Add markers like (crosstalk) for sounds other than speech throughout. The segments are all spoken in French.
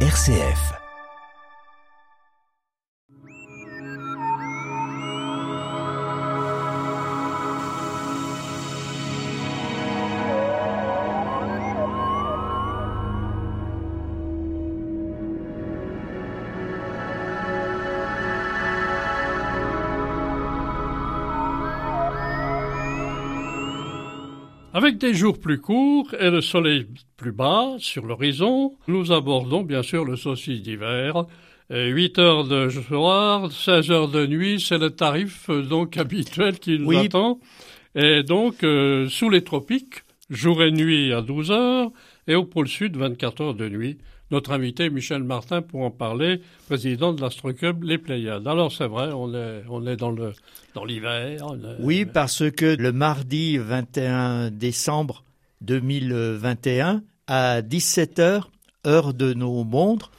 RCF. Avec des jours plus courts et le soleil plus bas sur l'horizon, nous abordons bien sûr le saucisse d'hiver. 8 heures de soir, 16 heures de nuit, c'est le tarif donc (laughs) habituel qui nous Oui. attend. Et donc, euh, sous les tropiques, jour et nuit à 12 heures, et au pôle sud, 24 heures de nuit. Notre invité, Michel Martin, pour en parler, président de l'Astroclub Les Pléiades. Alors, c'est vrai, on est, on est dans le, dans l'hiver. est- Oui, parce que le mardi 21 décembre 2021, à 17h, heure de nos montres,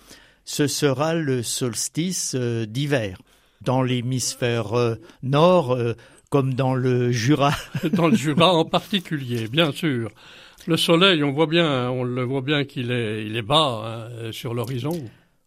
ce sera le solstice euh, d'hiver. Dans l'hémisphère euh, nord, euh, comme dans le Jura. dans le (laughs) Jura en particulier, bien sûr. Le soleil, on voit bien, on le voit bien qu'il est, il est bas hein, sur l'horizon.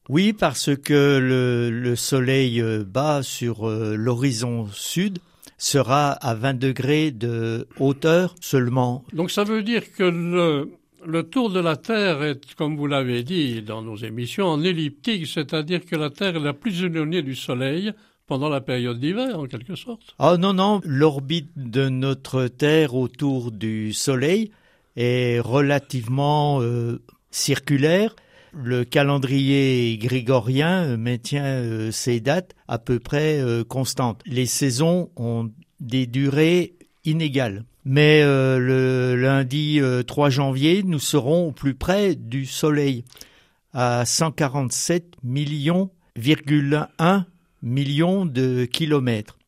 Oui, parce que le, le soleil euh, bas sur euh, l'horizon sud sera à 20 degrés de hauteur seulement. Donc ça veut dire que le, le tour de la Terre est, comme vous l'avez dit dans nos émissions, en elliptique, c'est-à-dire que la Terre est la plus éloignée du Soleil pendant la période d'hiver, en quelque sorte. Ah non, non, l'orbite de notre Terre autour du Soleil est relativement euh, circulaire. Le calendrier grégorien euh, maintient euh, ces dates à peu près euh, constantes. Les saisons ont des durées inégales. Mais euh, le lundi euh, 3 janvier, nous serons au plus près du Soleil, à 147 millions, 1 millions de kilomètres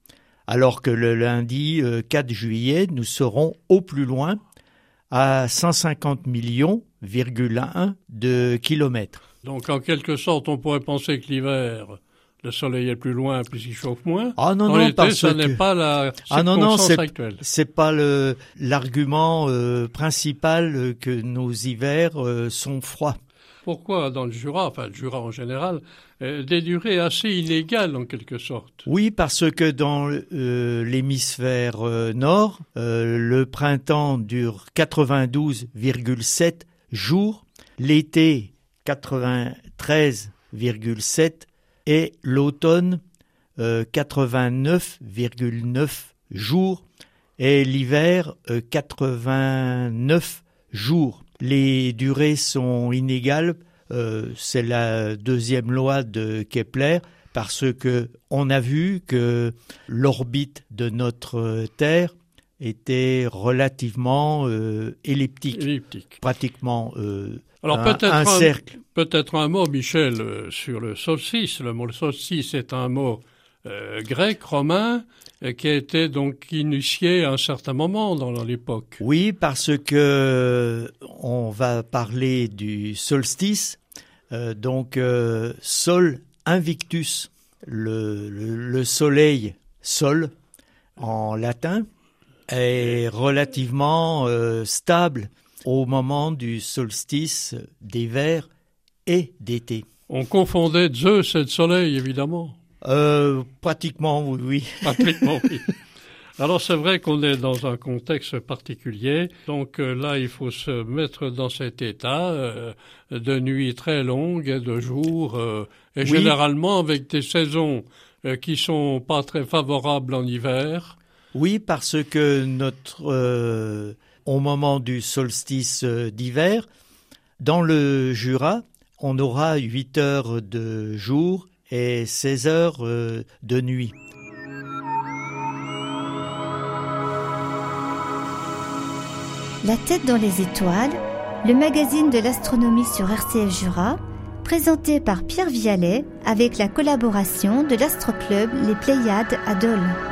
alors que le lundi euh, 4 juillet, nous serons au plus loin à 150 millions, 1 de kilomètres. Donc en quelque sorte, on pourrait penser que l'hiver, le Soleil est plus loin puisqu'il chauffe moins. Ah non, en non, parce ce n'est que pas la Ah non, non, c'est- actuelle. c'est pas le l'argument euh, principal euh, que nos hivers euh, sont froids. Pourquoi dans le Jura, enfin le Jura en général, euh, des durées assez inégales en quelque sorte? Oui, parce que dans euh, l'hémisphère euh, nord, le printemps dure 92,7 jours, l'été 93,7 et l'automne euh, 89,9 jours et l'hiver euh, 89 jours. Les durées sont inégales, euh, c'est la deuxième loi de Kepler parce que on a vu que l'orbite de notre Terre était relativement euh, elliptique, pratiquement euh, Alors un, peut-être un un, cercle. peut-être un mot, Michel, sur le solstice. Le mot solstice est un mot euh, grec, romain, euh, qui a été donc initié à un certain moment dans l'époque. Oui, parce que on va parler du solstice, euh, donc euh, Sol Invictus, le, le, le soleil Sol en latin, est relativement stable au moment du solstice d'hiver et d'été. On confondait Zeus et le soleil, évidemment. Euh, pratiquement, oui, oui. (laughs) Pratiquement, oui. Alors c'est vrai qu'on est dans un contexte particulier, donc euh, là il faut se mettre dans cet état euh, de nuit très longue et de jours, euh, et Oui. généralement avec des saisons qui sont pas très favorables en hiver. Oui, parce que notre au moment du solstice d'hiver, dans le Jura, on aura 8 heures de jour et 16 heures euh, de nuit. La tête dans les étoiles, le magazine de l'astronomie sur RCF Jura, présenté par Pierre Vialet avec la collaboration de l'astroclub Les Pléiades à Dole.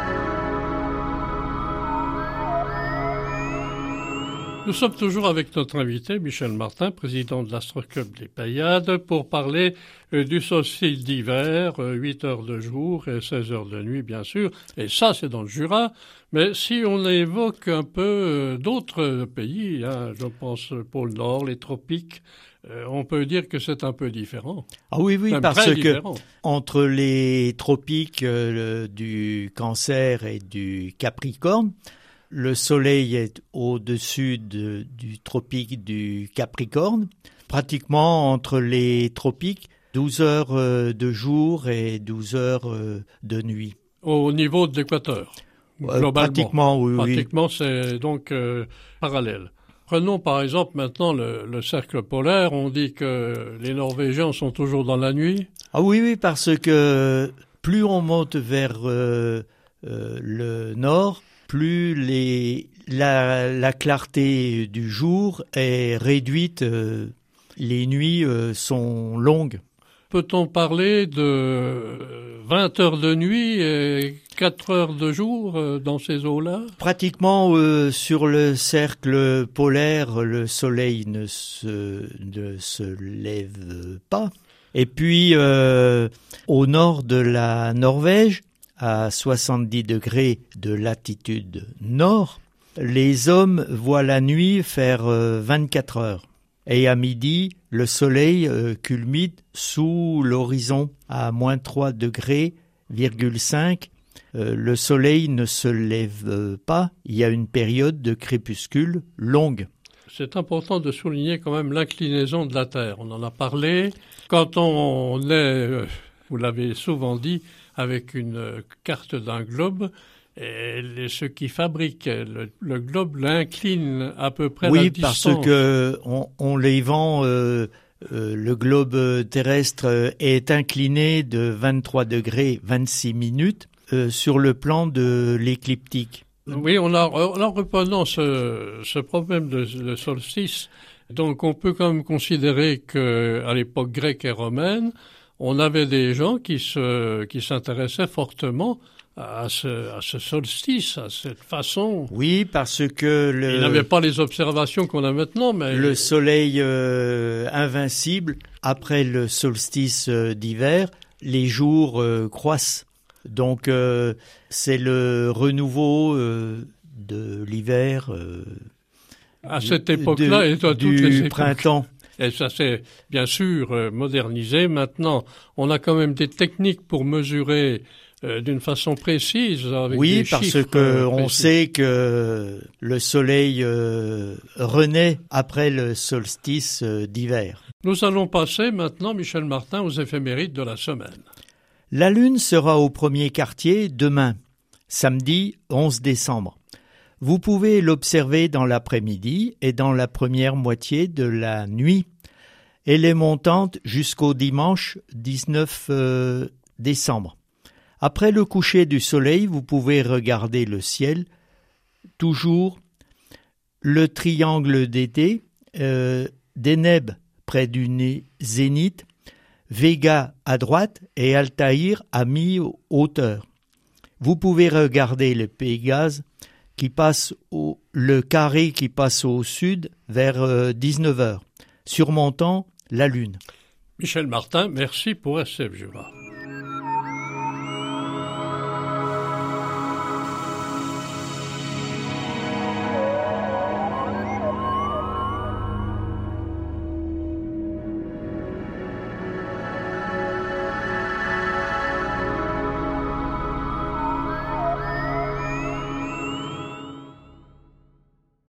Nous sommes toujours avec notre invité Michel Martin, président de l'Astroclub des Payades, pour parler euh, du solstice d'hiver, 8 euh, heures de jour et 16 heures de nuit, bien sûr. Et ça, c'est dans le Jura. Mais si on évoque un peu euh, d'autres pays, hein, je pense au pôle Nord, les tropiques, on peut dire que c'est un peu différent. Ah oui, oui, parce que entre les tropiques du Cancer et du Capricorne, le Soleil est au-dessus du tropique du Capricorne, pratiquement entre les tropiques, 12 heures euh, de jour et 12 heures euh, de nuit. Au niveau de l'équateur Globalement. Pratiquement, oui. Pratiquement, c'est donc euh, parallèle. Prenons par exemple maintenant le, cercle polaire. On dit que les Norvégiens sont toujours dans la nuit. Ah oui, oui, parce que plus on monte vers le nord, plus les, la, clarté du jour est réduite, euh, les nuits euh, sont longues. Peut-on parler de 20 heures de nuit et 4 heures de jour euh, dans ces eaux-là? Pratiquement sur le cercle polaire, le soleil ne se, ne se lève pas. Et puis au nord de la Norvège, à 70 degrés de latitude nord, les hommes voient la nuit faire 24 euh, heures. Et à midi, le soleil euh, culmine sous l'horizon à moins 3 degrés, euh, le soleil ne se lève pas, il y a une période de crépuscule longue. C'est important de souligner quand même l'inclinaison de la Terre. On en a parlé. Quand on est, vous l'avez souvent dit, avec une carte d'un globe. Et ceux qui fabriquent le, globe l'inclinent à peu près oui, la distance. parce que on, les vend. Euh, euh, le globe terrestre est incliné de 23 degrés 26 minutes euh, sur le plan de l'écliptique. Oui, on a, en reprenant ce, ce problème de, solstice, donc on peut quand même considérer que à l'époque grecque et romaine, on avait des gens qui se qui s'intéressaient fortement à ce, à ce solstice, à cette façon. Oui, parce que le. Il n'avait pas les observations qu'on a maintenant, mais. Le soleil euh, invincible, après le solstice euh, d'hiver, les jours euh, croissent. Donc, c'est le renouveau de l'hiver. à cette époque-là, et à toutes du printemps. Et ça s'est bien sûr euh, modernisé. Maintenant, on a quand même des techniques pour mesurer euh, d'une façon précise. Avec oui, parce que euh, on sait que le soleil renaît après le solstice d'hiver. Nous allons passer maintenant, Michel Martin, aux éphémérides de la semaine. La Lune sera au premier quartier demain, samedi 11 décembre. Vous pouvez l'observer dans l'après-midi et dans la première moitié de la nuit. Elle est montante jusqu'au dimanche 19 euh, décembre. Après le coucher du soleil, vous pouvez regarder le ciel, toujours le triangle d'été, euh, près du zénith, Vega à droite et Altaïr à mi-hauteur. Vous pouvez regarder le Pégase qui passe au, le carré qui passe au sud vers 19h, euh, surmontant la Lune. Michel Martin, merci pour SF Jura.